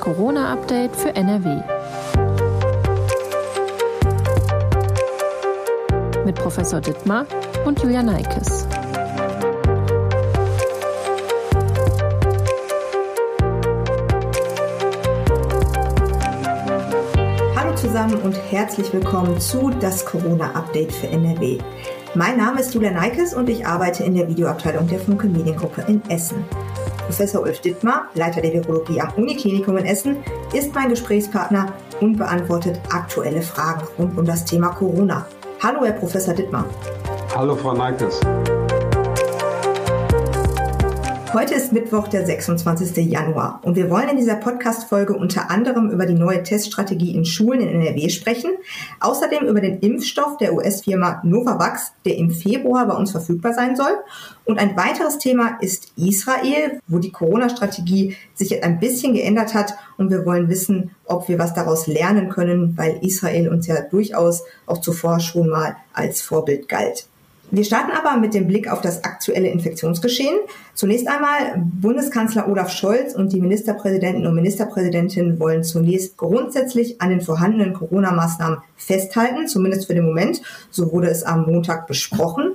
Corona-Update für NRW. Mit Professor Dittmar und Julia Neikes. Hallo zusammen und herzlich willkommen zu das Corona-Update für NRW. Mein Name ist Julia Neikes und ich arbeite in der Videoabteilung der Funke Mediengruppe in Essen. Professor Ulf Dittmar, Leiter der Virologie am Uniklinikum in Essen, ist mein Gesprächspartner und beantwortet aktuelle Fragen rund um das Thema Corona. Hallo, Herr Professor Dittmar. Hallo, Frau Neikes. Heute ist Mittwoch, der 26. Januar und wir wollen in dieser Podcast-Folge unter anderem über die neue Teststrategie in Schulen in NRW sprechen, außerdem über den Impfstoff der US-Firma Novavax, der im Februar bei uns verfügbar sein soll. Und ein weiteres Thema ist Israel, wo die Corona-Strategie sich jetzt ein bisschen geändert hat und wir wollen wissen, ob wir was daraus lernen können, weil Israel uns ja durchaus auch zuvor schon mal als Vorbild galt. Wir starten aber mit dem Blick auf das aktuelle Infektionsgeschehen. Zunächst einmal, Bundeskanzler Olaf Scholz und die Ministerpräsidenten und Ministerpräsidentinnen wollen zunächst grundsätzlich an den vorhandenen Corona-Maßnahmen festhalten, zumindest für den Moment. So wurde es am Montag besprochen.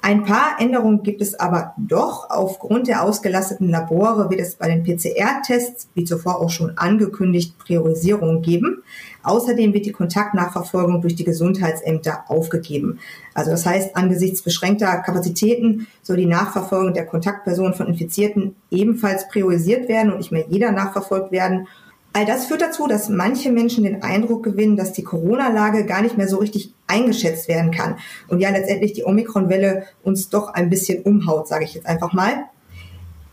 Ein paar Änderungen gibt es aber doch. Aufgrund der ausgelasteten Labore wird es bei den PCR-Tests, wie zuvor auch schon angekündigt, Priorisierung geben. Außerdem wird die Kontaktnachverfolgung durch die Gesundheitsämter aufgegeben. Also das heißt, angesichts beschränkter Kapazitäten soll die Nachverfolgung der Kontaktpersonen von Infizierten ebenfalls priorisiert werden und nicht mehr jeder nachverfolgt werden. All das führt dazu, dass manche Menschen den Eindruck gewinnen, dass die Corona-Lage gar nicht mehr so richtig eingeschätzt werden kann. Und ja, letztendlich die Omikron-Welle uns doch ein bisschen umhaut, sage ich jetzt einfach mal.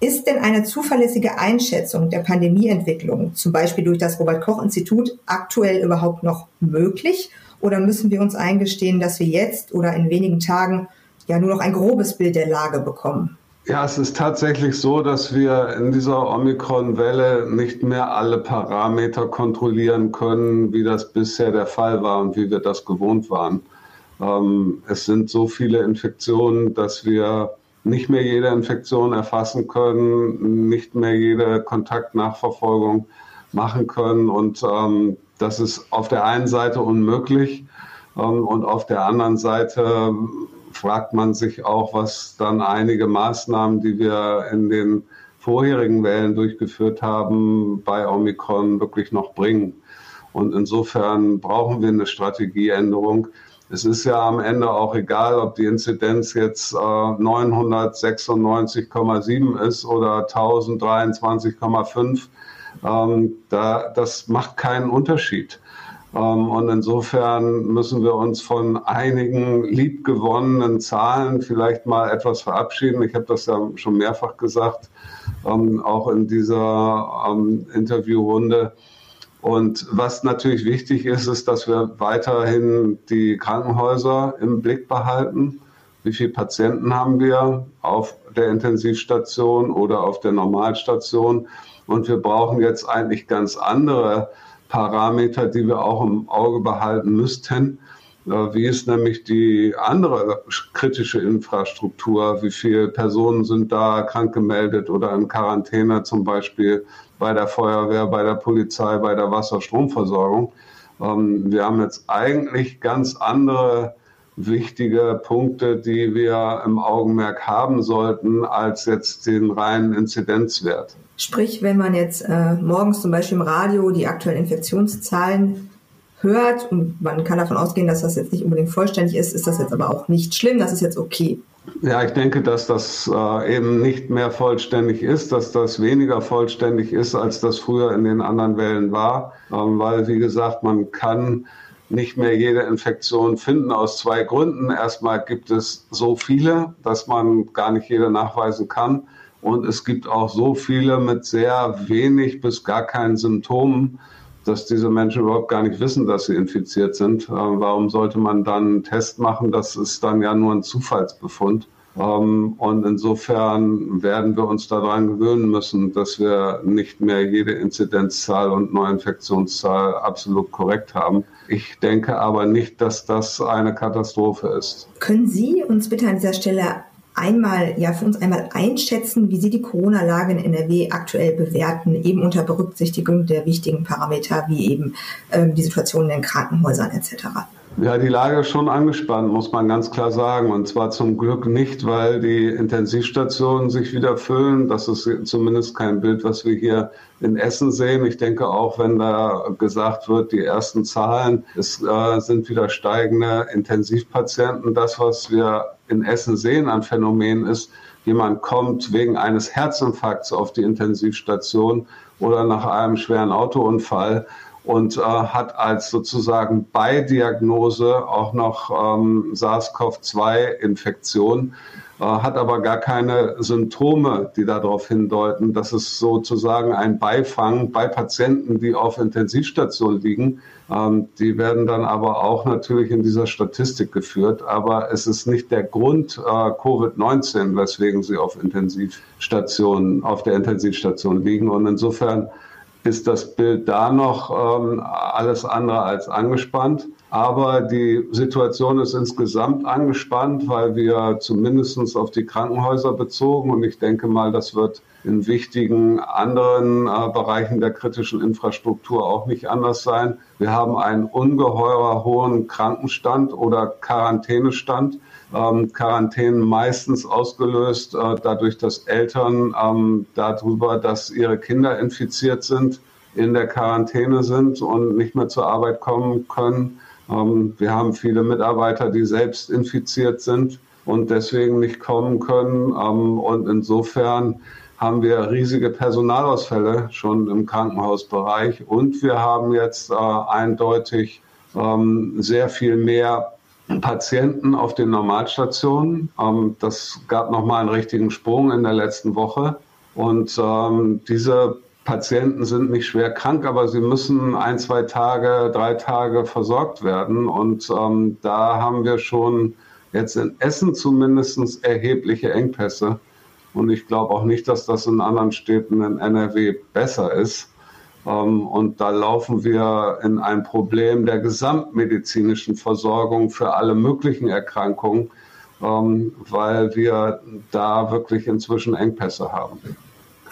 Ist denn eine zuverlässige Einschätzung der Pandemieentwicklung, zum Beispiel durch das Robert Koch Institut, aktuell überhaupt noch möglich? Oder müssen wir uns eingestehen, dass wir jetzt oder in wenigen Tagen ja nur noch ein grobes Bild der Lage bekommen? Ja, es ist tatsächlich so, dass wir in dieser Omikron-Welle nicht mehr alle Parameter kontrollieren können, wie das bisher der Fall war und wie wir das gewohnt waren. Ähm, es sind so viele Infektionen, dass wir nicht mehr jede Infektion erfassen können, nicht mehr jede Kontaktnachverfolgung machen können. Und ähm, das ist auf der einen Seite unmöglich ähm, und auf der anderen Seite fragt man sich auch, was dann einige Maßnahmen, die wir in den vorherigen Wellen durchgeführt haben, bei Omikron wirklich noch bringen. Und insofern brauchen wir eine Strategieänderung. Es ist ja am Ende auch egal, ob die Inzidenz jetzt äh, 996,7 ist oder 1023,5. Ähm, da, das macht keinen Unterschied. Ähm, und insofern müssen wir uns von einigen liebgewonnenen Zahlen vielleicht mal etwas verabschieden. Ich habe das ja schon mehrfach gesagt, ähm, auch in dieser ähm, Interviewrunde. Und was natürlich wichtig ist, ist, dass wir weiterhin die Krankenhäuser im Blick behalten. Wie viele Patienten haben wir auf der Intensivstation oder auf der Normalstation? Und wir brauchen jetzt eigentlich ganz andere Parameter, die wir auch im Auge behalten müssten. Äh, wie ist nämlich die andere kritische Infrastruktur? Wie viele Personen sind da krank gemeldet oder in Quarantäne zum Beispiel bei der Feuerwehr, bei der Polizei, bei der Wasserstromversorgung? Ähm, wir haben jetzt eigentlich ganz andere wichtige Punkte, die wir im Augenmerk haben sollten, als jetzt den reinen Inzidenzwert. Sprich, wenn man jetzt äh, morgens zum Beispiel im Radio die aktuellen Infektionszahlen hört und man kann davon ausgehen, dass das jetzt nicht unbedingt vollständig ist, ist das jetzt aber auch nicht schlimm, das ist jetzt okay. Ja, ich denke, dass das äh, eben nicht mehr vollständig ist, dass das weniger vollständig ist, als das früher in den anderen Wellen war, ähm, weil, wie gesagt, man kann nicht mehr jede Infektion finden aus zwei Gründen. Erstmal gibt es so viele, dass man gar nicht jede nachweisen kann. Und es gibt auch so viele mit sehr wenig bis gar keinen Symptomen, dass diese Menschen überhaupt gar nicht wissen, dass sie infiziert sind. Äh, warum sollte man dann einen Test machen? Das ist dann ja nur ein Zufallsbefund. Ähm, und insofern werden wir uns daran gewöhnen müssen, dass wir nicht mehr jede Inzidenzzahl und Neuinfektionszahl absolut korrekt haben. Ich denke aber nicht, dass das eine Katastrophe ist. Können Sie uns bitte an dieser Stelle einmal, ja, für uns einmal einschätzen, wie Sie die Corona-Lage in NRW aktuell bewerten, eben unter Berücksichtigung der wichtigen Parameter wie eben ähm, die Situation in den Krankenhäusern etc. Ja, die Lage ist schon angespannt, muss man ganz klar sagen. Und zwar zum Glück nicht, weil die Intensivstationen sich wieder füllen. Das ist zumindest kein Bild, was wir hier in Essen sehen. Ich denke auch, wenn da gesagt wird, die ersten Zahlen, es äh, sind wieder steigende Intensivpatienten. Das, was wir in Essen sehen an Phänomenen ist, jemand kommt wegen eines Herzinfarkts auf die Intensivstation oder nach einem schweren Autounfall und äh, hat als sozusagen Beidiagnose auch noch ähm, SARS-CoV-2-Infektion, äh, hat aber gar keine Symptome, die darauf hindeuten. Das ist sozusagen ein Beifang bei Patienten, die auf Intensivstation liegen. Ähm, die werden dann aber auch natürlich in dieser Statistik geführt. Aber es ist nicht der Grund äh, Covid-19, weswegen sie auf Intensivstationen, auf der Intensivstation liegen. Und insofern ist das Bild da noch ähm, alles andere als angespannt. Aber die Situation ist insgesamt angespannt, weil wir zumindest auf die Krankenhäuser bezogen und ich denke mal, das wird in wichtigen anderen äh, Bereichen der kritischen Infrastruktur auch nicht anders sein. Wir haben einen ungeheuer hohen Krankenstand oder Quarantänestand ähm, Quarantänen meistens ausgelöst äh, dadurch, dass Eltern ähm, darüber, dass ihre Kinder infiziert sind, in der Quarantäne sind und nicht mehr zur Arbeit kommen können. Ähm, wir haben viele Mitarbeiter, die selbst infiziert sind und deswegen nicht kommen können. Ähm, und insofern haben wir riesige Personalausfälle schon im Krankenhausbereich und wir haben jetzt äh, eindeutig ähm, sehr viel mehr Patienten auf den Normalstationen. Ähm, das gab nochmal einen richtigen Sprung in der letzten Woche. Und ähm, diese Patienten sind nicht schwer krank, aber sie müssen ein, zwei Tage, drei Tage versorgt werden. Und ähm, da haben wir schon jetzt in Essen zumindest erhebliche Engpässe. Und ich glaube auch nicht, dass das in anderen Städten in NRW besser ist. Ähm, und da laufen wir in ein Problem der gesamtmedizinischen Versorgung für alle möglichen Erkrankungen, ähm, weil wir da wirklich inzwischen Engpässe haben.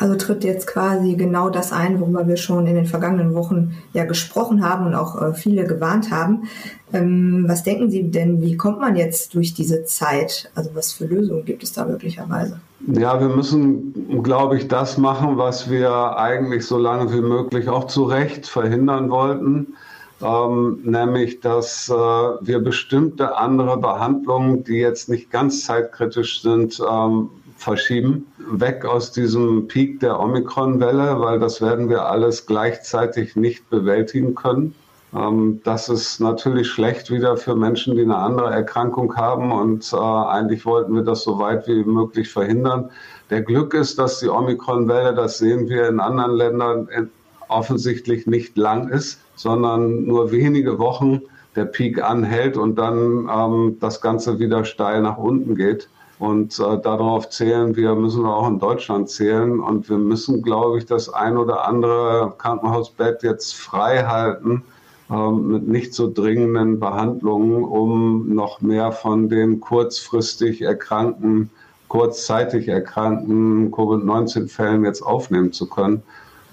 Also tritt jetzt quasi genau das ein, worüber wir schon in den vergangenen Wochen ja gesprochen haben und auch äh, viele gewarnt haben. Ähm, was denken Sie denn, wie kommt man jetzt durch diese Zeit? Also was für Lösungen gibt es da möglicherweise? Ja, wir müssen, glaube ich, das machen, was wir eigentlich so lange wie möglich auch zu Recht verhindern wollten. Ähm, nämlich, dass äh, wir bestimmte andere Behandlungen, die jetzt nicht ganz zeitkritisch sind, ähm, verschieben. Weg aus diesem Peak der Omikron-Welle, weil das werden wir alles gleichzeitig nicht bewältigen können. Ähm, das ist natürlich schlecht wieder für Menschen, die eine andere Erkrankung haben. Und äh, eigentlich wollten wir das so weit wie möglich verhindern. Der Glück ist, dass die Omikron-Welle, das sehen wir in anderen Ländern, offensichtlich nicht lang ist, sondern nur wenige Wochen der Peak anhält und dann ähm, das Ganze wieder steil nach unten geht. Und äh, darauf zählen wir, müssen wir auch in Deutschland zählen. Und wir müssen, glaube ich, das ein oder andere Krankenhausbett jetzt frei halten äh, mit nicht so dringenden Behandlungen, um noch mehr von den kurzfristig erkrankten, kurzzeitig erkrankten Covid-19-Fällen jetzt aufnehmen zu können.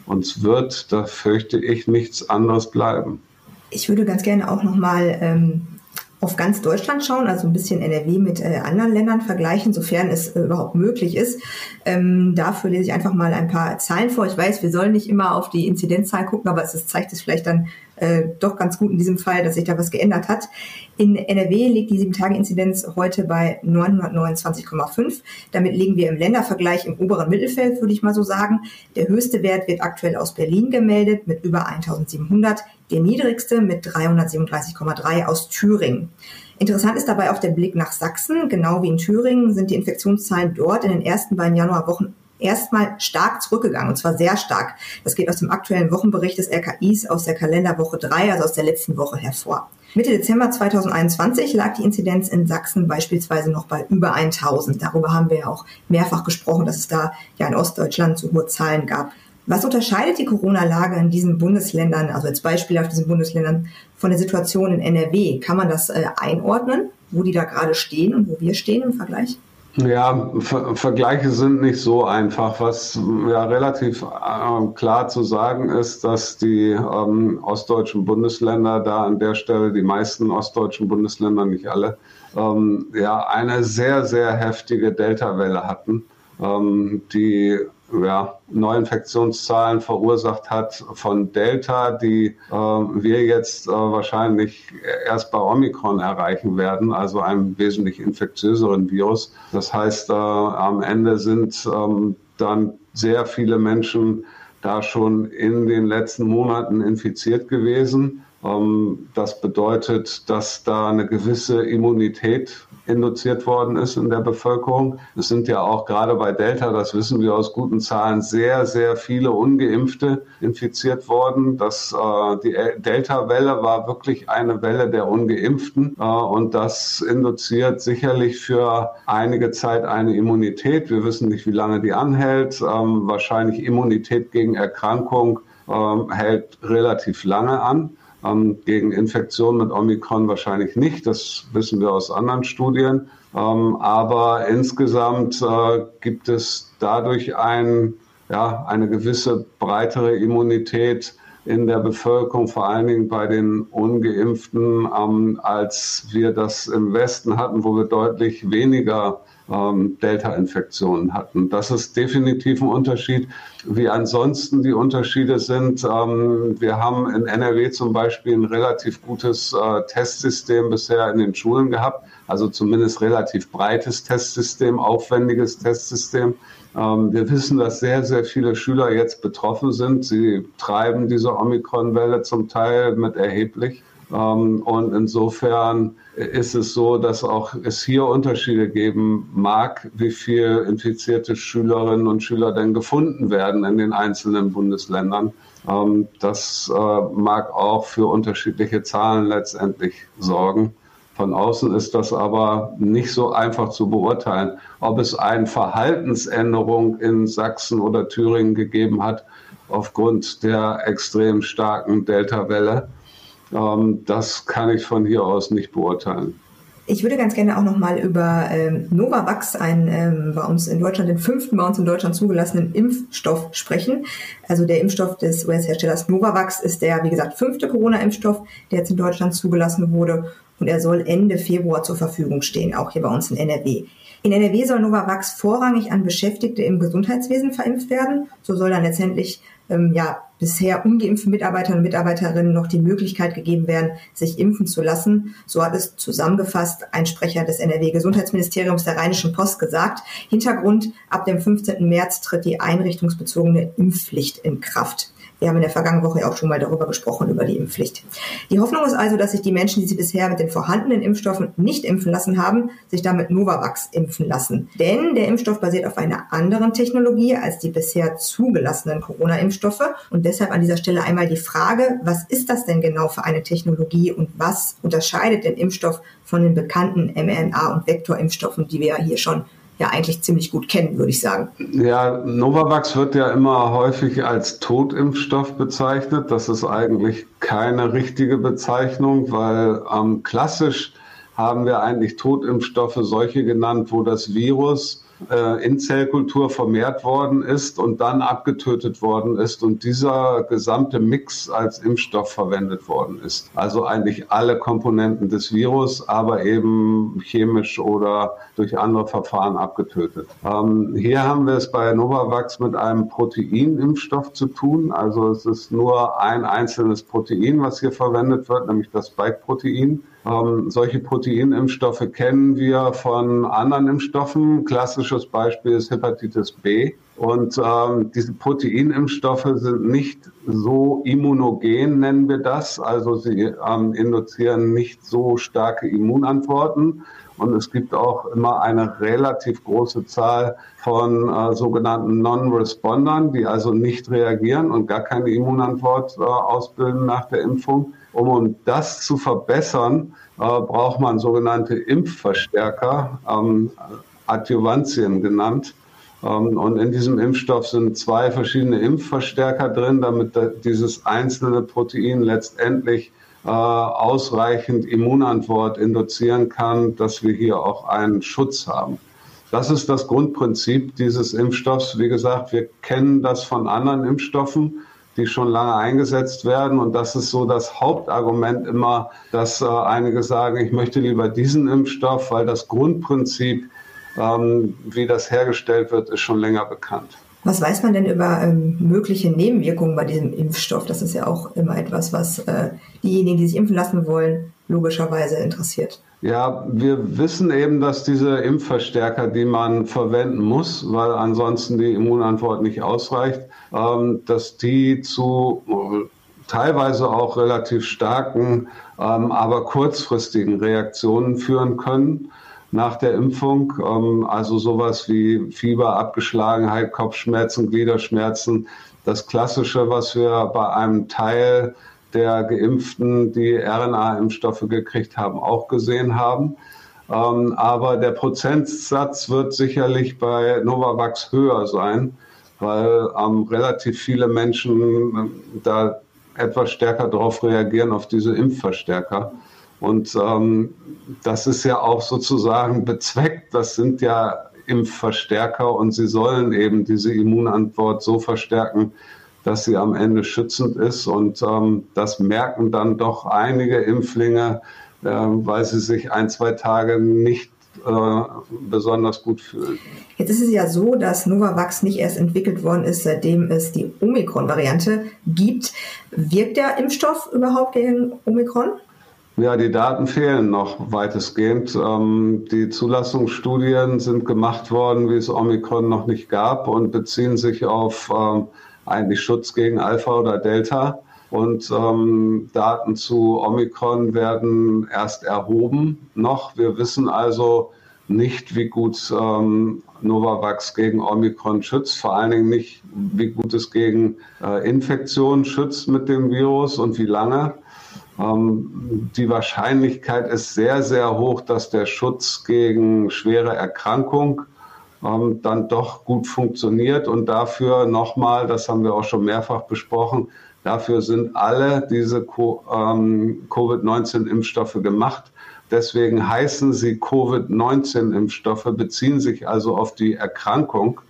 Uns wird, da fürchte ich, nichts anderes bleiben. Ich würde ganz gerne auch noch mal ähm auf ganz Deutschland schauen, also ein bisschen NRW mit äh, anderen Ländern vergleichen, sofern es äh, überhaupt möglich ist. Ähm, dafür lese ich einfach mal ein paar Zahlen vor. Ich weiß, wir sollen nicht immer auf die Inzidenzzahl gucken, aber es ist, zeigt es vielleicht dann äh, doch ganz gut in diesem Fall, dass sich da was geändert hat. In NRW liegt die 7-Tage-Inzidenz heute bei 929,5. Damit liegen wir im Ländervergleich im oberen Mittelfeld, würde ich mal so sagen. Der höchste Wert wird aktuell aus Berlin gemeldet mit über 1700, der niedrigste mit 337,3 aus Thüringen. Interessant ist dabei auch der Blick nach Sachsen. Genau wie in Thüringen sind die Infektionszahlen dort in den ersten beiden Januarwochen erstmal stark zurückgegangen, und zwar sehr stark. Das geht aus dem aktuellen Wochenbericht des RKIs aus der Kalenderwoche 3, also aus der letzten Woche hervor. Mitte Dezember 2021 lag die Inzidenz in Sachsen beispielsweise noch bei über 1000. Darüber haben wir ja auch mehrfach gesprochen, dass es da ja in Ostdeutschland so hohe Zahlen gab. Was unterscheidet die Corona-Lage in diesen Bundesländern, also als Beispiel auf diesen Bundesländern, von der Situation in NRW? Kann man das äh, einordnen, wo die da gerade stehen und wo wir stehen im Vergleich? Ja, Ver Vergleiche sind nicht so einfach. Was ja relativ äh, klar zu sagen ist, dass die ähm, ostdeutschen Bundesländer da an der Stelle, die meisten ostdeutschen Bundesländer, nicht alle, ähm, ja, eine sehr, sehr heftige Delta-Welle hatten, ähm, die ja, Neuinfektionszahlen verursacht hat von Delta, die äh, wir jetzt äh, wahrscheinlich erst bei Omikron erreichen werden, also einem wesentlich infektiöseren Virus. Das heißt, äh, am Ende sind ähm, dann sehr viele Menschen da schon in den letzten Monaten infiziert gewesen. Ähm, das bedeutet, dass da eine gewisse Immunität induziert worden ist in der Bevölkerung. Es sind ja auch gerade bei Delta, das wissen wir aus guten Zahlen, sehr, sehr viele ungeimpfte infiziert worden. Das, äh, die Delta-Welle war wirklich eine Welle der ungeimpften äh, und das induziert sicherlich für einige Zeit eine Immunität. Wir wissen nicht, wie lange die anhält. Ähm, wahrscheinlich Immunität gegen Erkrankung ähm, hält relativ lange an. Ähm, gegen Infektionen mit Omikron wahrscheinlich nicht. Das wissen wir aus anderen Studien. Ähm, aber insgesamt äh, gibt es dadurch ein, ja, eine gewisse breitere Immunität in der Bevölkerung, vor allen Dingen bei den Ungeimpften, ähm, als wir das im Westen hatten, wo wir deutlich weniger ähm, Delta-Infektionen hatten. Das ist definitiv ein Unterschied. Wie ansonsten die Unterschiede sind, ähm, wir haben in NRW zum Beispiel ein relativ gutes äh, Testsystem bisher in den Schulen gehabt, also zumindest relativ breites Testsystem, aufwendiges Testsystem. Ähm, wir wissen, dass sehr, sehr viele Schüler jetzt betroffen sind. Sie treiben diese Omikron-Welle zum Teil mit erheblich. Ähm, und insofern ist es so, dass auch es hier Unterschiede geben mag, wie viel infizierte Schülerinnen und Schüler denn gefunden werden in den einzelnen Bundesländern. Ähm, das äh, mag auch für unterschiedliche Zahlen letztendlich sorgen. Von außen ist das aber nicht so einfach zu beurteilen. Ob es eine Verhaltensänderung in Sachsen oder Thüringen gegeben hat aufgrund der extrem starken Delta-Welle, ähm, das kann ich von hier aus nicht beurteilen. Ich würde ganz gerne auch nochmal über ähm, Novavax, einen ähm, bei uns in Deutschland, den fünften bei uns in Deutschland zugelassenen Impfstoff sprechen. Also der Impfstoff des US-Herstellers Novavax ist der, wie gesagt, fünfte Corona-Impfstoff, der jetzt in Deutschland zugelassen wurde. Und er soll Ende Februar zur Verfügung stehen, auch hier bei uns in NRW. In NRW soll Novavax vorrangig an Beschäftigte im Gesundheitswesen verimpft werden. So soll dann letztendlich ähm, ja, bisher ungeimpften Mitarbeitern und Mitarbeiterinnen noch die Möglichkeit gegeben werden, sich impfen zu lassen. So hat es zusammengefasst ein Sprecher des NRW-Gesundheitsministeriums der Rheinischen Post gesagt. Hintergrund, ab dem 15. März tritt die einrichtungsbezogene Impfpflicht in Kraft. Wir haben in der vergangenen Woche ja auch schon mal darüber gesprochen, über die Impfpflicht. Die Hoffnung ist also, dass sich die Menschen, die sich bisher mit den vorhandenen Impfstoffen nicht impfen lassen haben, sich damit Novavax impfen lassen. Denn der Impfstoff basiert auf einer anderen Technologie als die bisher zugelassenen Corona-Impfstoffe. Und deshalb an dieser Stelle einmal die Frage, was ist das denn genau für eine Technologie und was unterscheidet den Impfstoff von den bekannten mRNA- und Vektorimpfstoffen, die wir ja hier schon ja eigentlich ziemlich gut kennen, würde ich sagen. Ja, Novavax wird ja immer häufig als Totimpfstoff bezeichnet. Das ist eigentlich keine richtige Bezeichnung, weil ähm, klassisch haben wir eigentlich Totimpfstoffe solche genannt, wo das Virus in Zellkultur vermehrt worden ist und dann abgetötet worden ist und dieser gesamte Mix als Impfstoff verwendet worden ist. Also eigentlich alle Komponenten des Virus, aber eben chemisch oder durch andere Verfahren abgetötet. Ähm, hier haben wir es bei Novavax mit einem Proteinimpfstoff zu tun. Also es ist nur ein einzelnes Protein, was hier verwendet wird, nämlich das Spike-Protein. Ähm, solche Proteinimpfstoffe kennen wir von anderen Impfstoffen. Klassisches Beispiel ist Hepatitis B. Und ähm, diese Proteinimpfstoffe sind nicht so immunogen, nennen wir das. Also sie ähm, induzieren nicht so starke Immunantworten. Und es gibt auch immer eine relativ große Zahl von äh, sogenannten Non-Respondern, die also nicht reagieren und gar keine Immunantwort äh, ausbilden nach der Impfung. Um, um das zu verbessern, äh, braucht man sogenannte Impfverstärker, ähm, Adjuvantien genannt. Ähm, und in diesem Impfstoff sind zwei verschiedene Impfverstärker drin, damit dieses einzelne Protein letztendlich ausreichend Immunantwort induzieren kann, dass wir hier auch einen Schutz haben. Das ist das Grundprinzip dieses Impfstoffs. Wie gesagt, wir kennen das von anderen Impfstoffen, die schon lange eingesetzt werden. Und das ist so das Hauptargument immer, dass äh, einige sagen, ich möchte lieber diesen Impfstoff, weil das Grundprinzip, ähm, wie das hergestellt wird, ist schon länger bekannt. Was weiß man denn über ähm, mögliche Nebenwirkungen bei diesem Impfstoff? Das ist ja auch immer etwas, was äh, diejenigen, die sich impfen lassen wollen, logischerweise interessiert. Ja, wir wissen eben, dass diese Impfverstärker, die man verwenden muss, weil ansonsten die Immunantwort nicht ausreicht, ähm, dass die zu teilweise auch relativ starken, ähm, aber kurzfristigen Reaktionen führen können nach der Impfung. Ähm, also sowas wie Fieber, Abgeschlagenheit, Kopfschmerzen, Gliederschmerzen. Das Klassische, was wir bei einem Teil der Geimpften, die RNA-Impfstoffe gekriegt haben, auch gesehen haben. Ähm, aber der Prozentsatz wird sicherlich bei Novavax höher sein, weil ähm, relativ viele Menschen äh, da etwas stärker darauf reagieren, auf diese Impfverstärker. Und ähm, das ist ja auch sozusagen bezweckt. Das sind ja Impfverstärker und sie sollen eben diese Immunantwort so verstärken, dass sie am Ende schützend ist. Und ähm, das merken dann doch einige Impflinge, äh, weil sie sich ein, zwei Tage nicht äh, besonders gut fühlen. Jetzt ist es ja so, dass Novavax nicht erst entwickelt worden ist, seitdem es die Omikron-Variante gibt. Wirkt der Impfstoff überhaupt gegen Omikron? Ja, die Daten fehlen noch weitestgehend. Ähm, die Zulassungsstudien sind gemacht worden, wie es Omikron noch nicht gab und beziehen sich auf ähm, eigentlich Schutz gegen Alpha oder Delta. Und ähm, Daten zu Omikron werden erst erhoben noch. Wir wissen also nicht, wie gut ähm, Novavax gegen Omikron schützt, vor allen Dingen nicht, wie gut es gegen äh, Infektionen schützt mit dem Virus und wie lange. Ähm, die Wahrscheinlichkeit ist sehr, sehr hoch, dass der Schutz gegen schwere Erkrankung ähm, dann doch gut funktioniert. Und dafür nochmal, das haben wir auch schon mehrfach besprochen, dafür sind alle diese ähm, Covid-19-Impfstoffe gemacht. Deswegen heißen sie Covid-19-Impfstoffe, beziehen sich also auf die Erkrankung.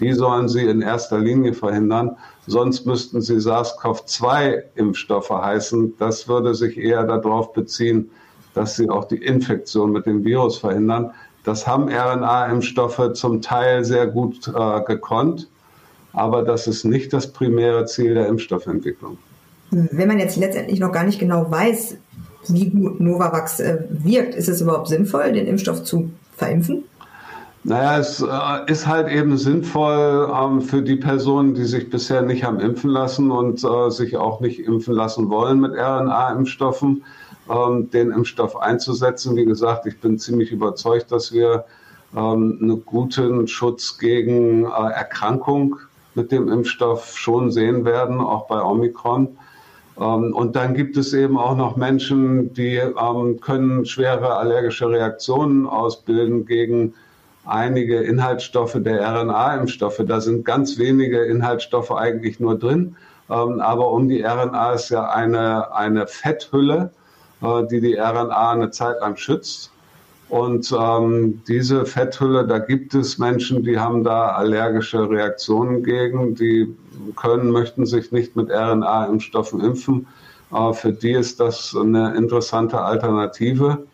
Die sollen sie in erster Linie verhindern. Sonst müssten sie SARS-CoV-2-Impfstoffe heißen. Das würde sich eher darauf beziehen, dass sie auch die Infektion mit dem Virus verhindern. Das haben RNA-Impfstoffe zum Teil sehr gut äh, gekonnt, aber das ist nicht das primäre Ziel der Impfstoffentwicklung. Wenn man jetzt letztendlich noch gar nicht genau weiß, wie gut Novavax äh, wirkt, ist es überhaupt sinnvoll, den Impfstoff zu verimpfen? Naja, es äh, ist halt eben sinnvoll ähm, für die Personen, die sich bisher nicht haben impfen lassen und äh, sich auch nicht impfen lassen wollen mit RNA-Impfstoffen ähm, den Impfstoff einzusetzen. Wie gesagt, ich bin ziemlich überzeugt, dass wir ähm, einen guten Schutz gegen äh, Erkrankung mit dem Impfstoff schon sehen werden, auch bei Omikron. Und dann gibt es eben auch noch Menschen, die können schwere allergische Reaktionen ausbilden gegen einige Inhaltsstoffe der RNA-Impfstoffe. Da sind ganz wenige Inhaltsstoffe eigentlich nur drin. Ähm, aber um die RNA ist ja eine, eine Fetthülle, äh, die die RNA eine Zeit lang schützt. Und ähm, diese Fetthülle, da gibt es Menschen, die haben da allergische Reaktionen gegen, die können, möchten sich nicht mit RNA-Impfstoffen impfen. Äh, für die ist das eine interessante Alternative.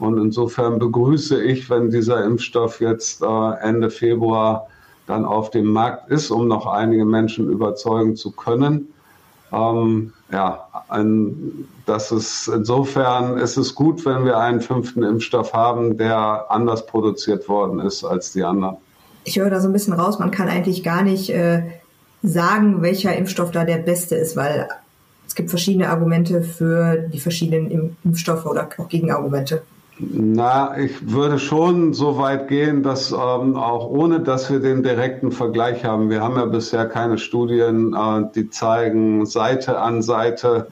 Und insofern begrüße ich, wenn dieser Impfstoff jetzt äh, Ende Februar dann auf dem Markt ist, um noch einige Menschen überzeugen zu können. Ähm, ja, ein, das ist insofern ist es gut, wenn wir einen fünften Impfstoff haben, der anders produziert worden ist als die anderen. Ich höre da so ein bisschen raus, man kann eigentlich gar nicht äh, sagen, welcher Impfstoff da der beste ist, weil es gibt verschiedene Argumente für die verschiedenen Impfstoffe oder auch Gegenargumente. Na, ich würde schon so weit gehen, dass ähm, auch ohne, dass wir den direkten Vergleich haben, wir haben ja bisher keine Studien, äh, die zeigen Seite an Seite,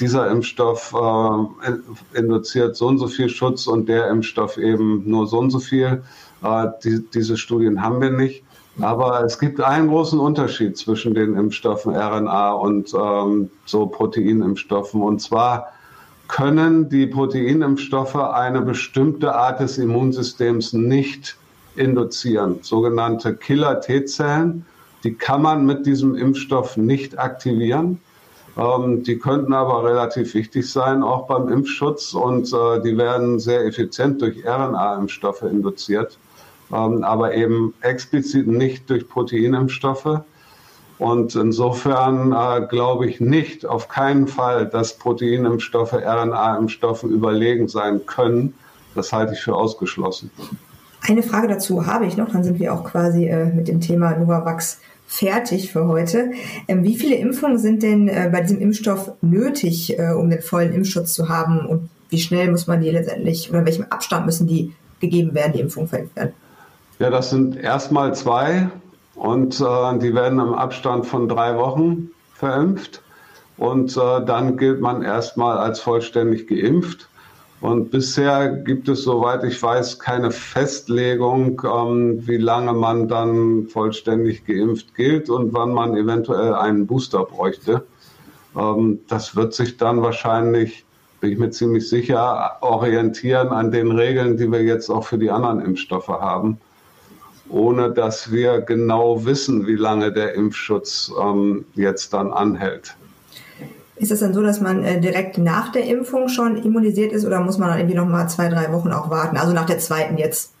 dieser Impfstoff äh, induziert so und so viel Schutz und der Impfstoff eben nur so und so viel. Äh, die, diese Studien haben wir nicht. Aber es gibt einen großen Unterschied zwischen den Impfstoffen RNA und ähm, so Proteinimpfstoffen. Und zwar können die Proteinimpfstoffe eine bestimmte Art des Immunsystems nicht induzieren, sogenannte Killer-T-Zellen. Die kann man mit diesem Impfstoff nicht aktivieren. Ähm, die könnten aber relativ wichtig sein, auch beim Impfschutz. Und äh, die werden sehr effizient durch RNA-Impfstoffe induziert, ähm, aber eben explizit nicht durch Proteinimpfstoffe. Und insofern äh, glaube ich nicht, auf keinen Fall, dass Proteinimpfstoffe RNA-Impfstoffen überlegen sein können. Das halte ich für ausgeschlossen. Eine Frage dazu habe ich noch, dann sind wir auch quasi äh, mit dem Thema Novavax fertig für heute. Ähm, wie viele Impfungen sind denn äh, bei diesem Impfstoff nötig, äh, um den vollen Impfschutz zu haben? Und wie schnell muss man die letztendlich oder in welchem Abstand müssen die gegeben werden, die Impfungen verimpft werden? Ja, das sind erstmal zwei und äh, die werden im Abstand von drei Wochen verimpft. Und äh, dann gilt man erstmal als vollständig geimpft. Und bisher gibt es, soweit ich weiß, keine Festlegung, ähm, wie lange man dann vollständig geimpft gilt und wann man eventuell einen Booster bräuchte. Ähm, das wird sich dann wahrscheinlich, bin ich mir ziemlich sicher, orientieren an den Regeln, die wir jetzt auch für die anderen Impfstoffe haben, ohne dass wir genau wissen, wie lange der Impfschutz ähm, jetzt dann anhält. Ist es dann so, dass man äh, direkt nach der Impfung schon immunisiert ist oder muss man dann irgendwie noch mal zwei, drei Wochen auch warten? Also nach der zweiten jetzt?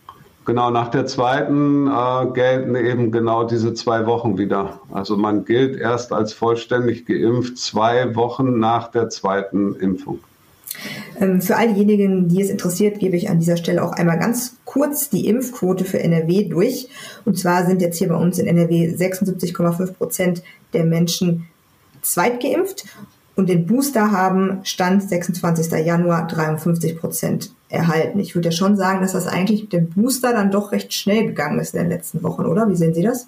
Genau, nach der zweiten äh, gelten eben genau diese zwei Wochen wieder. Also man gilt erst als vollständig geimpft zwei Wochen nach der zweiten Impfung. Ähm, für all diejenigen, die es interessiert, gebe ich an dieser Stelle auch einmal ganz kurz die Impfquote für NRW durch. Und zwar sind jetzt hier bei uns in NRW 76,5 Prozent der Menschen zweitgeimpft und den Booster haben Stand 26. Januar 53 Prozent erhalten. Ich würde ja schon sagen, dass das eigentlich mit dem Booster dann doch recht schnell gegangen ist in den letzten Wochen, oder? Wie sehen Sie das?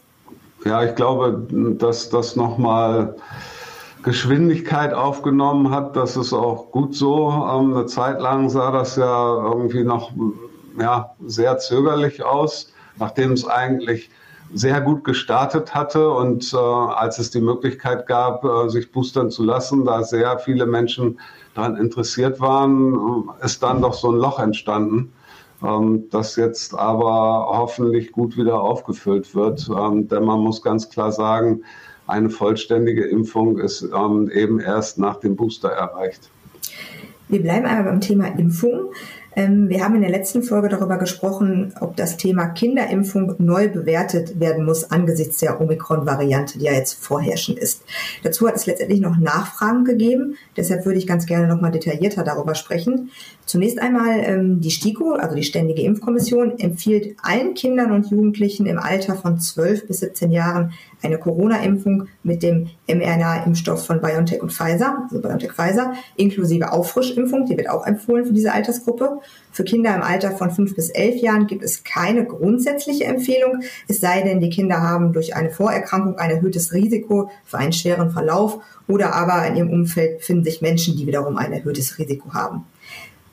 Ja, ich glaube, dass das nochmal Geschwindigkeit aufgenommen hat. Das ist auch gut so. Ähm, eine Zeit lang sah das ja irgendwie noch ja, sehr zögerlich aus, nachdem es eigentlich sehr gut gestartet hatte und äh, als es die Möglichkeit gab, äh, sich boostern zu lassen, da sehr viele Menschen daran interessiert waren, ist dann doch so ein Loch entstanden, ähm, das jetzt aber hoffentlich gut wieder aufgefüllt wird. Ähm, denn man muss ganz klar sagen, eine vollständige Impfung ist ähm, eben erst nach dem Booster erreicht. Wir bleiben einmal beim Thema Impfung. Ähm, wir haben in der letzten Folge darüber gesprochen, ob das Thema Kinderimpfung neu bewertet werden muss angesichts der Omikron-Variante, die ja jetzt vorherrschend ist. Dazu hat es letztendlich noch Nachfragen gegeben. Deshalb würde ich ganz gerne nochmal detaillierter darüber sprechen. Zunächst einmal ähm, die STIKO, also die Ständige Impfkommission, empfiehlt allen Kindern und Jugendlichen im Alter von 12 bis 17 Jahren eine Corona-Impfung mit dem mRNA-Impfstoff von BioNTech und Pfizer, also BioNTech Pfizer, inklusive Auffrischimpfung, die wird auch empfohlen für diese Altersgruppe. Für Kinder im Alter von 5 bis 11 Jahren gibt es keine grundsätzliche Empfehlung, es sei denn, die Kinder haben durch eine Vorerkrankung ein erhöhtes Risiko für einen schweren Verlauf oder aber in ihrem Umfeld befinden sich Menschen, die wiederum ein erhöhtes Risiko haben.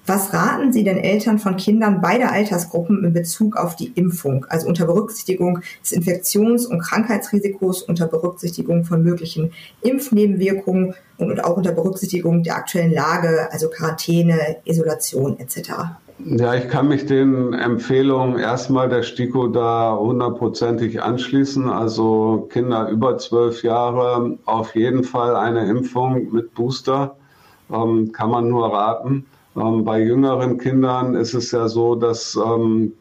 Was raten Sie denn Eltern von Kindern beider Altersgruppen in Bezug auf die Impfung, also unter Berücksichtigung des Infektions- und Krankheitsrisikos, unter Berücksichtigung von möglichen Impfnebenwirkungen und auch unter Berücksichtigung der aktuellen Lage, also Quarantäne, Isolation etc.? Ja, ich kann mich den Empfehlungen erstmal der STIKO da hundertprozentig anschließen. Also Kinder über zwölf Jahre auf jeden Fall eine Impfung mit Booster, ähm, kann man nur raten. Ähm, bei jüngeren Kindern ist es ja so, dass ähm,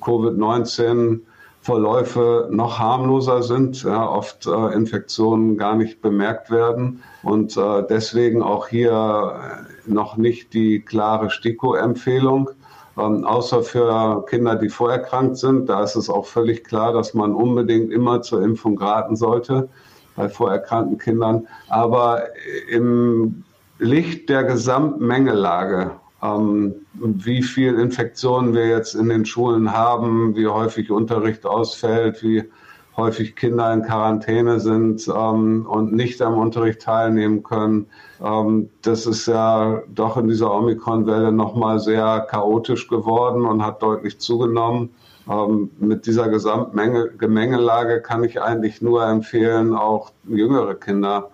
Covid-19 Verläufe noch harmloser sind, ja, oft äh, Infektionen gar nicht bemerkt werden und äh, deswegen auch hier noch nicht die klare STIKO-Empfehlung. Ähm, außer für Kinder, die vorerkrankt sind. Da ist es auch völlig klar, dass man unbedingt immer zur Impfung raten sollte bei vorerkrankten Kindern. Aber im Licht der Gesamtmengelage, ähm, wie viel Infektionen wir jetzt in den Schulen haben, wie häufig Unterricht ausfällt, wie häufig Kinder in Quarantäne sind ähm, und nicht am Unterricht teilnehmen können. Ähm, das ist ja doch in dieser Omikron-Welle nochmal sehr chaotisch geworden und hat deutlich zugenommen. Ähm, mit dieser Gesamtgemengelage kann ich eigentlich nur empfehlen, auch jüngere Kinder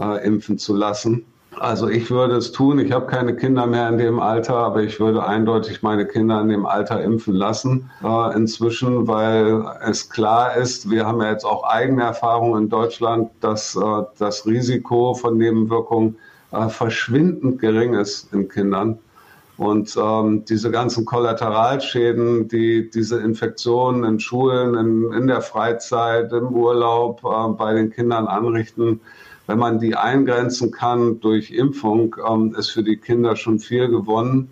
äh, impfen zu lassen Also ich würde es tun. Ich habe keine Kinder mehr in dem Alter, aber ich würde eindeutig meine Kinder in dem Alter impfen lassen äh, inzwischen, weil es klar ist, wir haben ja jetzt auch eigene Erfahrungen in Deutschland, dass äh, das Risiko von Nebenwirkungen äh, verschwindend gering ist in Kindern. Und ähm, diese ganzen Kollateralschäden, die diese Infektionen in Schulen, in, in der Freizeit, im Urlaub äh, bei den Kindern anrichten, wenn man die eingrenzen kann durch Impfung, ähm, ist für die Kinder schon viel gewonnen.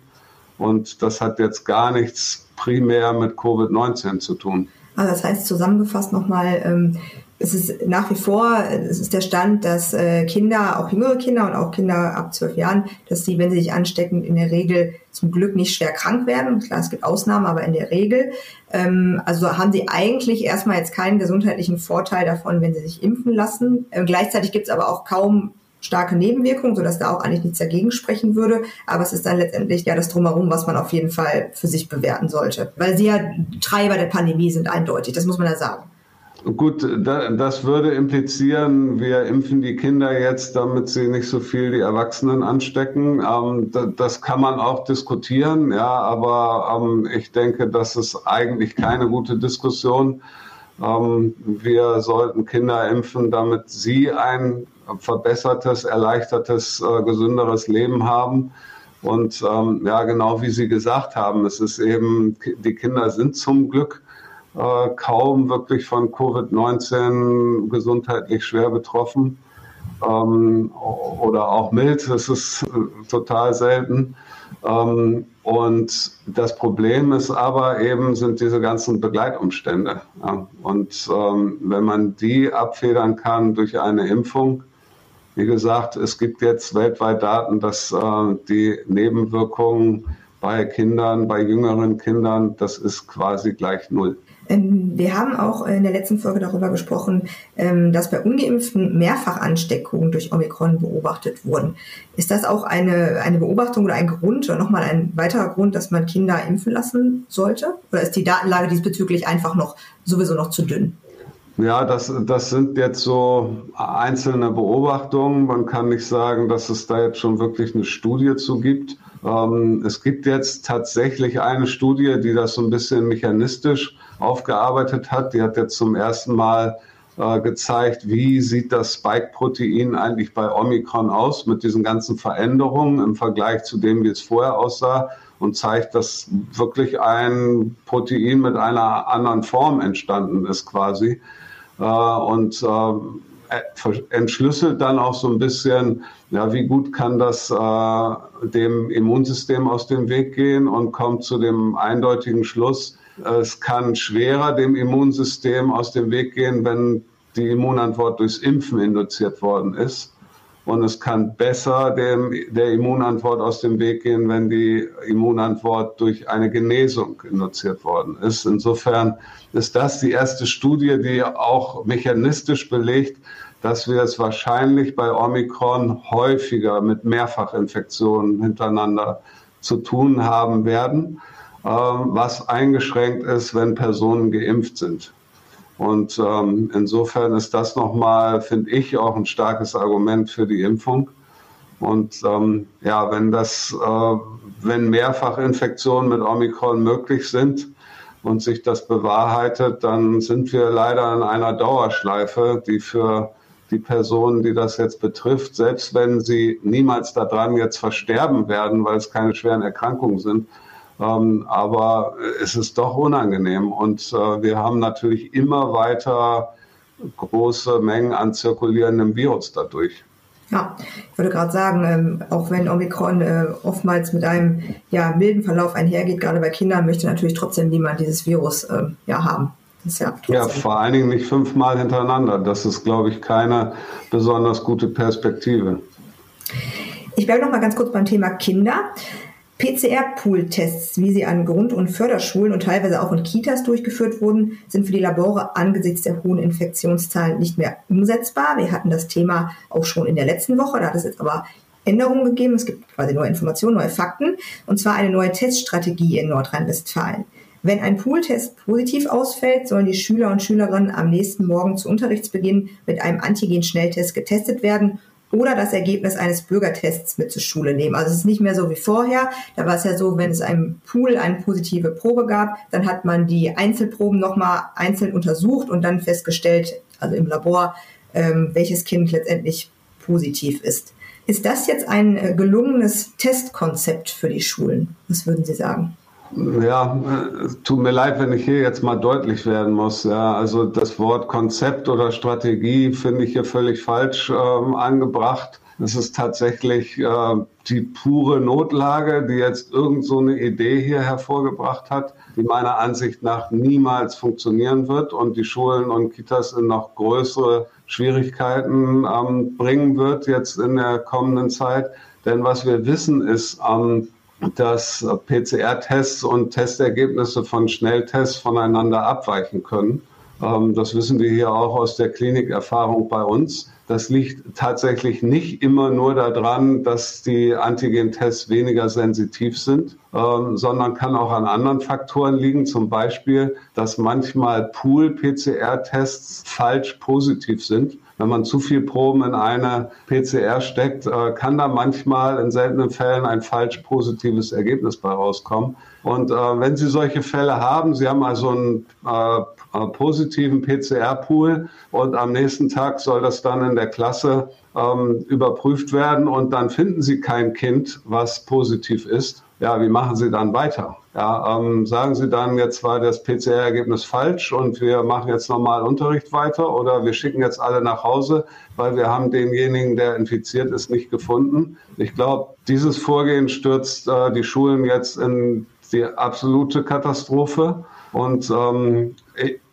Und das hat jetzt gar nichts primär mit Covid-19 zu tun. Also das heißt zusammengefasst nochmal, ähm, es ist nach wie vor, es ist der Stand, dass äh, Kinder, auch jüngere Kinder und auch Kinder ab zwölf Jahren, dass sie, wenn sie sich anstecken, in der Regel zum Glück nicht schwer krank werden. Klar, es gibt Ausnahmen, aber in der Regel. Ähm, also haben sie eigentlich erstmal jetzt keinen gesundheitlichen Vorteil davon, wenn sie sich impfen lassen. Äh, gleichzeitig gibt es aber auch kaum starke Nebenwirkungen, sodass da auch eigentlich nichts dagegen sprechen würde. Aber es ist dann letztendlich ja das Drumherum, was man auf jeden Fall für sich bewerten sollte. Weil sie ja Treiber der Pandemie sind eindeutig, das muss man ja sagen. Gut, das würde implizieren, wir impfen die Kinder jetzt, damit sie nicht so viel die Erwachsenen anstecken. Ähm, das kann man auch diskutieren, ja, aber ähm, ich denke, das ist eigentlich keine gute Diskussion. Ähm, wir sollten Kinder impfen, damit sie ein verbessertes, erleichtertes, äh, gesünderes Leben haben. Und ja, genau wie Sie gesagt haben, es ist eben, die Kinder sind zum Glück äh, kaum wirklich von Covid-19 gesundheitlich schwer betroffen ähm, oder auch mild. Das ist äh, total selten. Ähm, und das Problem ist aber eben, sind diese ganzen Begleitumstände. Ja. Und ähm, wenn man die abfedern kann durch eine Impfung, wie gesagt, es gibt jetzt weltweit Daten, dass äh, die Nebenwirkungen bei Kindern, bei jüngeren Kindern, das ist quasi gleich null. Ähm, wir haben auch in der letzten Folge darüber gesprochen, ähm, dass bei ungeimpften Mehrfachansteckungen durch Omikron beobachtet wurden. Ist das auch eine, eine Beobachtung oder ein Grund oder nochmal ein weiterer Grund, dass man Kinder impfen lassen sollte? Oder ist die Datenlage diesbezüglich einfach noch sowieso noch zu dünn? Ja, das, das sind jetzt so einzelne Beobachtungen. Man kann nicht sagen, dass es da jetzt schon wirklich eine Studie zu gibt. Ähm, es gibt jetzt tatsächlich eine Studie, die das so ein bisschen mechanistisch aufgearbeitet hat. Die hat jetzt zum ersten Mal äh, gezeigt, wie sieht das Spike-Protein eigentlich bei Omikron aus mit diesen ganzen Veränderungen im Vergleich zu dem, wie es vorher aussah und zeigt, dass wirklich ein Protein mit einer anderen Form entstanden ist quasi. Äh, und äh, entschlüsselt dann auch so ein bisschen, ja, wie gut kann das dem Immunsystem aus dem Weg gehen und kommt zu dem eindeutigen Schluss, es kann schwerer dem Immunsystem aus dem Weg gehen, wenn die Immunantwort durchs Impfen induziert worden ist. Und es kann besser dem, der Immunantwort aus dem Weg gehen, wenn die Immunantwort durch eine Genesung induziert worden ist. Insofern ist das die erste Studie, die auch mechanistisch belegt, dass wir es wahrscheinlich bei Omikron häufiger mit Mehrfachinfektionen hintereinander zu tun haben werden, was eingeschränkt ist, wenn Personen geimpft sind. Und ähm, insofern ist das nochmal, finde ich, auch ein starkes Argument für die Impfung. Und ähm, ja, wenn das, äh, wenn Mehrfachinfektionen mit Omikron möglich sind und sich das bewahrheitet, dann sind wir leider in einer Dauerschleife, die für die Personen, die das jetzt betrifft, selbst wenn sie niemals daran jetzt versterben werden, weil es keine schweren Erkrankungen sind, ähm, aber es ist doch unangenehm und äh, wir haben natürlich immer weiter große Mengen an zirkulierendem Virus dadurch. Ja, ich würde gerade sagen, ähm, auch wenn Omikron äh, oftmals mit einem ja, milden Verlauf einhergeht, gerade bei Kindern, möchte natürlich trotzdem niemand dieses Virus äh, ja haben. Ja, ja, vor allen Dingen nicht fünfmal hintereinander. Das ist, glaube ich, keine besonders gute Perspektive. Ich bleibe noch mal ganz kurz beim Thema Kinder. PCR-Pool-Tests, wie sie an Grund- und Förderschulen und teilweise auch in Kitas durchgeführt wurden, sind für die Labore angesichts der hohen Infektionszahlen nicht mehr umsetzbar. Wir hatten das Thema auch schon in der letzten Woche, da hat es jetzt aber Änderungen gegeben. Es gibt quasi neue Informationen, neue Fakten, und zwar eine neue Teststrategie in Nordrhein-Westfalen. Wenn ein Pooltest positiv ausfällt, sollen die Schüler und Schülerinnen am nächsten Morgen zu Unterrichtsbeginn mit einem Antigen-Schnelltest getestet werden oder das Ergebnis eines Bürgertests mit zur Schule nehmen. Also es ist nicht mehr so wie vorher. Da war es ja so, wenn es einem Pool eine positive Probe gab, dann hat man die Einzelproben nochmal einzeln untersucht und dann festgestellt, also im Labor, ähm, welches Kind letztendlich positiv ist. Ist das jetzt ein äh, gelungenes Testkonzept für die Schulen? Was würden Sie sagen? Ja, äh, tut mir leid, wenn ich hier jetzt mal deutlich werden muss. Ja, also das Wort Konzept oder Strategie finde ich hier völlig falsch ähm, angebracht. Es ist tatsächlich äh, die pure Notlage, die jetzt irgend so eine Idee hier hervorgebracht hat, die meiner Ansicht nach niemals funktionieren wird und die Schulen und Kitas in noch größere Schwierigkeiten ähm, bringen wird jetzt in der kommenden Zeit. Denn was wir wissen ist, ähm, dass PCR-Tests und Testergebnisse von Schnelltests voneinander abweichen können. Ähm, das wissen wir hier auch aus der Klinikerfahrung bei uns. Das liegt tatsächlich nicht immer nur daran, dass die Antigen-Tests weniger sensitiv sind, ähm, sondern kann auch an anderen Faktoren liegen. Zum Beispiel, dass manchmal Pool-PCR-Tests falsch positiv sind. Wenn man zu viel Proben in eine PCR steckt, äh, kann da manchmal in seltenen Fällen ein falsch positives Ergebnis bei rauskommen. Und äh, wenn Sie solche Fälle haben, Sie haben also einen äh, positiven PCR-Pool und am nächsten Tag soll das dann in der Klasse ähm, überprüft werden und dann finden Sie kein Kind, was positiv ist. Ja, wie machen Sie dann weiter? Ja, ähm, sagen Sie dann, jetzt war das PCR-Ergebnis falsch und wir machen jetzt normal Unterricht weiter oder wir schicken jetzt alle nach Hause, weil wir haben denjenigen, der infiziert ist, nicht gefunden. Ich glaube, dieses Vorgehen stürzt äh, die Schulen jetzt in die absolute Katastrophe. Und ähm,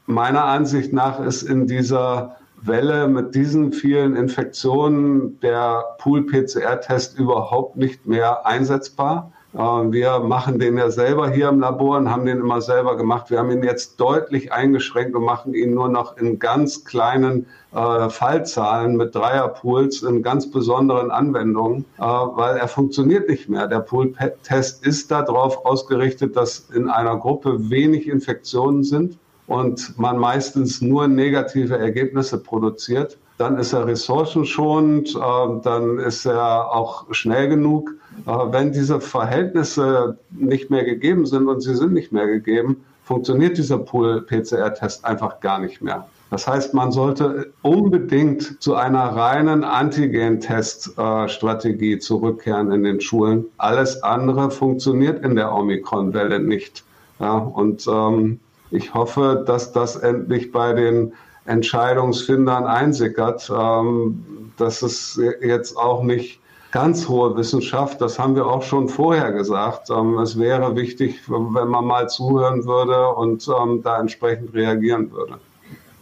meiner Ansicht nach ist in dieser Welle mit diesen vielen Infektionen der Pool-PCR-Test überhaupt nicht mehr einsetzbar. Äh, wir machen den ja selber hier im Labor und haben den immer selber gemacht. Wir haben ihn jetzt deutlich eingeschränkt und machen ihn nur noch in ganz kleinen äh, Fallzahlen mit Dreierpools in ganz besonderen Anwendungen, äh, weil er funktioniert nicht mehr. Der Pool-Test ist darauf ausgerichtet, dass in einer Gruppe wenig Infektionen sind und man meistens nur negative Ergebnisse produziert. Dann ist er ressourcenschonend, äh, dann ist er auch schnell genug wenn diese Verhältnisse nicht mehr gegeben sind und sie sind nicht mehr gegeben, funktioniert dieser Pool-PCR-Test einfach gar nicht mehr. Das heißt, man sollte unbedingt zu einer reinen Antigen-Test-Strategie zurückkehren in den Schulen. Alles andere funktioniert in der Omikron-Welle nicht. Ja, und ähm, ich hoffe, dass das endlich bei den Entscheidungsfindern einsickert, ähm, dass es jetzt auch nicht ganz hohe Wissenschaft. Das haben wir auch schon vorher gesagt. Ähm, es wäre wichtig, wenn man mal zuhören würde und ähm, da entsprechend reagieren würde.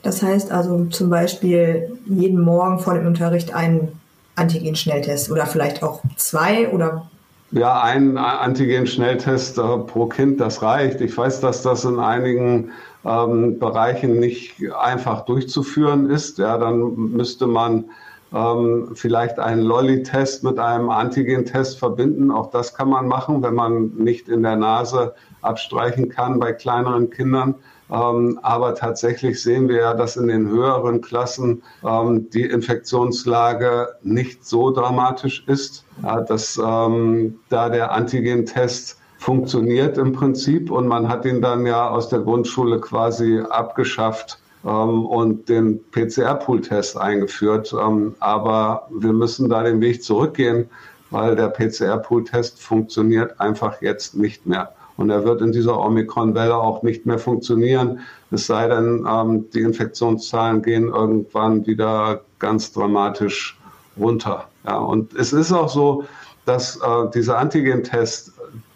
Das heißt also zum Beispiel jeden Morgen vor dem Unterricht einen Antigen-Schnelltest oder vielleicht auch zwei oder ja, ein Antigen-Schnelltest äh, pro Kind, das reicht. Ich weiß, dass das in einigen ähm, Bereichen nicht einfach durchzuführen ist. Ja, dann müsste man ähm, vielleicht einen Lolli-Test mit einem Antigen-Test verbinden. Auch das kann man machen, wenn man nicht in der Nase abstreichen kann bei kleineren Kindern. Ähm, aber tatsächlich sehen wir ja, dass in den höheren Klassen ähm, die Infektionslage nicht so dramatisch ist, ja, dass ähm, da der Antigen-Test funktioniert im Prinzip und man hat ihn dann ja aus der Grundschule quasi abgeschafft ähm, und den PCR-Pool-Test eingeführt. Ähm, aber wir müssen da den Weg zurückgehen, weil der PCR-Pool-Test funktioniert einfach jetzt nicht mehr. Und er wird in dieser Omikron-Welle auch nicht mehr funktionieren, es sei denn, ähm, die Infektionszahlen gehen irgendwann wieder ganz dramatisch runter. Ja, und es ist auch so, dass äh, dieser Antigen-Test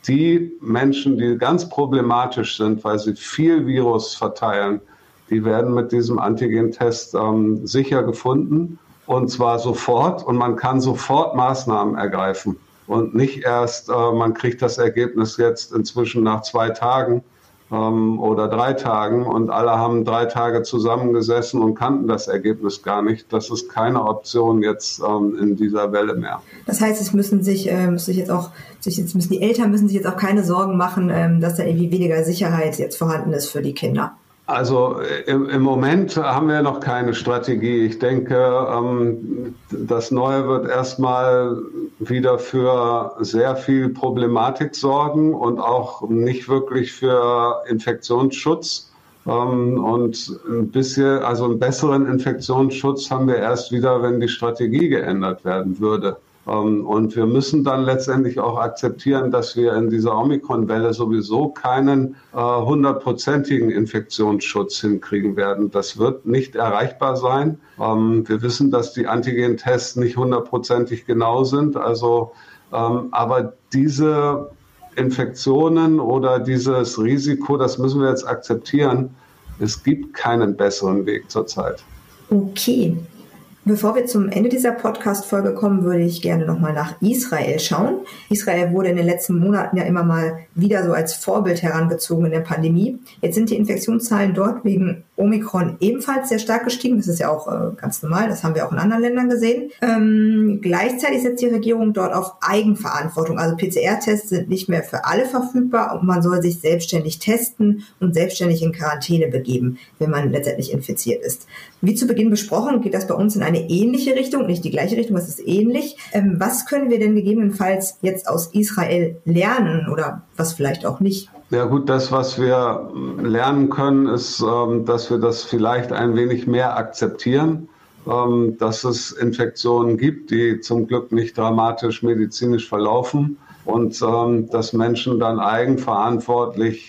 die Menschen, die ganz problematisch sind, weil sie viel Virus verteilen, die werden mit diesem Antigen-Test ähm, sicher gefunden. Und zwar sofort. Und man kann sofort Maßnahmen ergreifen. Und nicht erst, äh, man kriegt das Ergebnis jetzt inzwischen nach zwei Tagen ähm, oder drei Tagen und alle haben drei Tage zusammengesessen und kannten das Ergebnis gar nicht. Das ist keine Option jetzt ähm, in dieser Welle mehr. Das heißt, es müssen sich, äh, müssen sich jetzt auch, sich jetzt müssen die Eltern müssen sich jetzt auch keine Sorgen machen, ähm, dass da irgendwie weniger Sicherheit jetzt vorhanden ist für die Kinder. Also im, im, Moment haben wir noch keine Strategie. Ich denke, ähm, das Neue wird erstmal wieder für sehr viel Problematik sorgen und auch nicht wirklich für Infektionsschutz. Ähm, und ein bisschen, also einen besseren Infektionsschutz haben wir erst wieder, wenn die Strategie geändert werden würde. Ähm, und wir müssen dann letztendlich auch akzeptieren, dass wir in dieser Omikron-Welle sowieso keinen äh, hundertprozentigen Infektionsschutz hinkriegen werden. Das wird nicht erreichbar sein. Ähm, wir wissen, dass die Antigen-Tests nicht hundertprozentig genau sind. Also, ähm, aber diese Infektionen oder dieses Risiko, das müssen wir jetzt akzeptieren. Es gibt keinen besseren Weg zurzeit. Okay, Bevor wir zum Ende dieser Podcast-Folge kommen, würde ich gerne nochmal nach Israel schauen. Israel wurde in den letzten Monaten ja immer mal wieder so als Vorbild herangezogen in der Pandemie. Jetzt sind die Infektionszahlen dort wegen Omikron ebenfalls sehr stark gestiegen. Das ist ja auch äh, ganz normal. Das haben wir auch in anderen Ländern gesehen. Ähm, gleichzeitig setzt die Regierung dort auf Eigenverantwortung. Also PCR-Tests sind nicht mehr für alle verfügbar und man soll sich selbstständig testen und selbstständig in Quarantäne begeben, wenn man letztendlich infiziert ist. Wie zu Beginn besprochen, geht das bei uns in eine ähnliche Richtung, nicht die gleiche Richtung, es ist ähnlich. Ähm, was können wir denn gegebenenfalls jetzt aus Israel lernen oder was vielleicht auch nicht? Ja gut, das, was wir lernen können, ist, ähm, dass wir das vielleicht ein wenig mehr akzeptieren, ähm, dass es Infektionen gibt, die zum Glück nicht dramatisch medizinisch verlaufen und dass Menschen dann eigenverantwortlich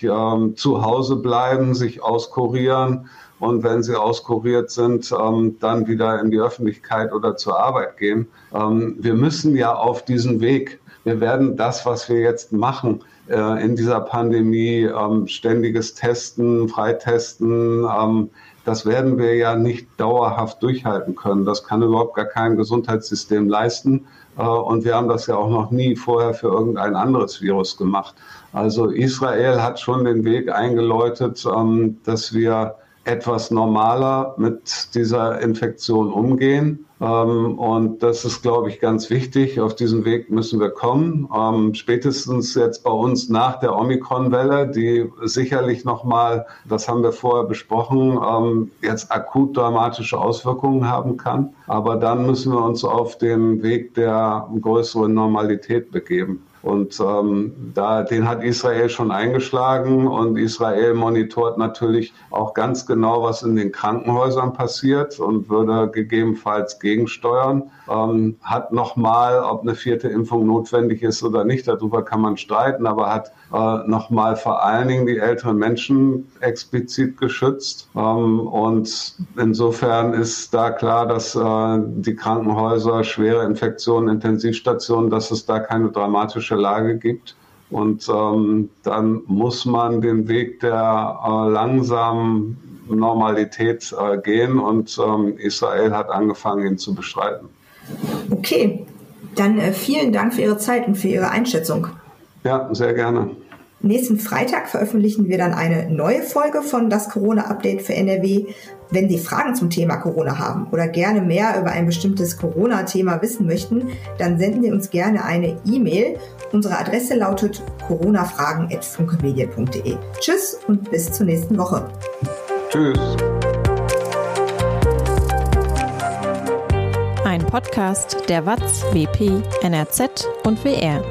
zu Hause bleiben, sich auskurieren und wenn sie auskuriert sind, ähm, dann wieder in die Öffentlichkeit oder zur Arbeit gehen. Ähm, wir müssen ja auf diesen Weg. Wir werden das, was wir jetzt machen, äh, in dieser Pandemie, ähm, ständiges Testen, Freitesten, ähm, das werden wir ja nicht dauerhaft durchhalten können. Das kann überhaupt gar kein Gesundheitssystem leisten. Äh, und wir haben das ja auch noch nie vorher für irgendein anderes Virus gemacht. Also Israel hat schon den Weg eingeläutet, ähm, dass wir etwas normaler mit dieser Infektion umgehen. Ähm, und das ist, glaube ich, ganz wichtig. Auf diesen Weg müssen wir kommen. Ähm, spätestens jetzt bei uns nach der Omikron-Welle, die sicherlich nochmal, das haben wir vorher besprochen, ähm, jetzt akut dramatische Auswirkungen haben kann. Aber dann müssen wir uns auf den Weg der größeren Normalität begeben. Und ähm, da, den hat Israel schon eingeschlagen und Israel monitort natürlich auch ganz genau, was in den Krankenhäusern passiert und würde gegebenenfalls gegensteuern. Ähm, hat nochmal, ob eine vierte Impfung notwendig ist oder nicht, darüber kann man streiten, aber hat äh, nochmal vor allen Dingen die älteren Menschen explizit geschützt. Ähm, und insofern ist da klar, dass äh, die Krankenhäuser, schwere Infektionen, Intensivstationen, dass es da keine dramatische Lage gibt. Und ähm, dann muss man den Weg der äh, langsamen Normalität äh, gehen und ähm, Israel hat angefangen, ihn zu bestreiten. Okay, dann äh, vielen Dank für Ihre Zeit und für Ihre Einschätzung. Ja, sehr gerne. Nächsten Freitag veröffentlichen wir dann eine neue Folge von das Corona-Update für NRW. Wenn Sie Fragen zum Thema Corona haben oder gerne mehr über ein bestimmtes Corona-Thema wissen möchten, dann senden Sie uns gerne eine E-Mail. Unsere Adresse lautet coronafragen.funkemedien.de. Tschüss und bis zur nächsten Woche. Tschüss. Ein Podcast der WAZ, WP, NRZ und WR.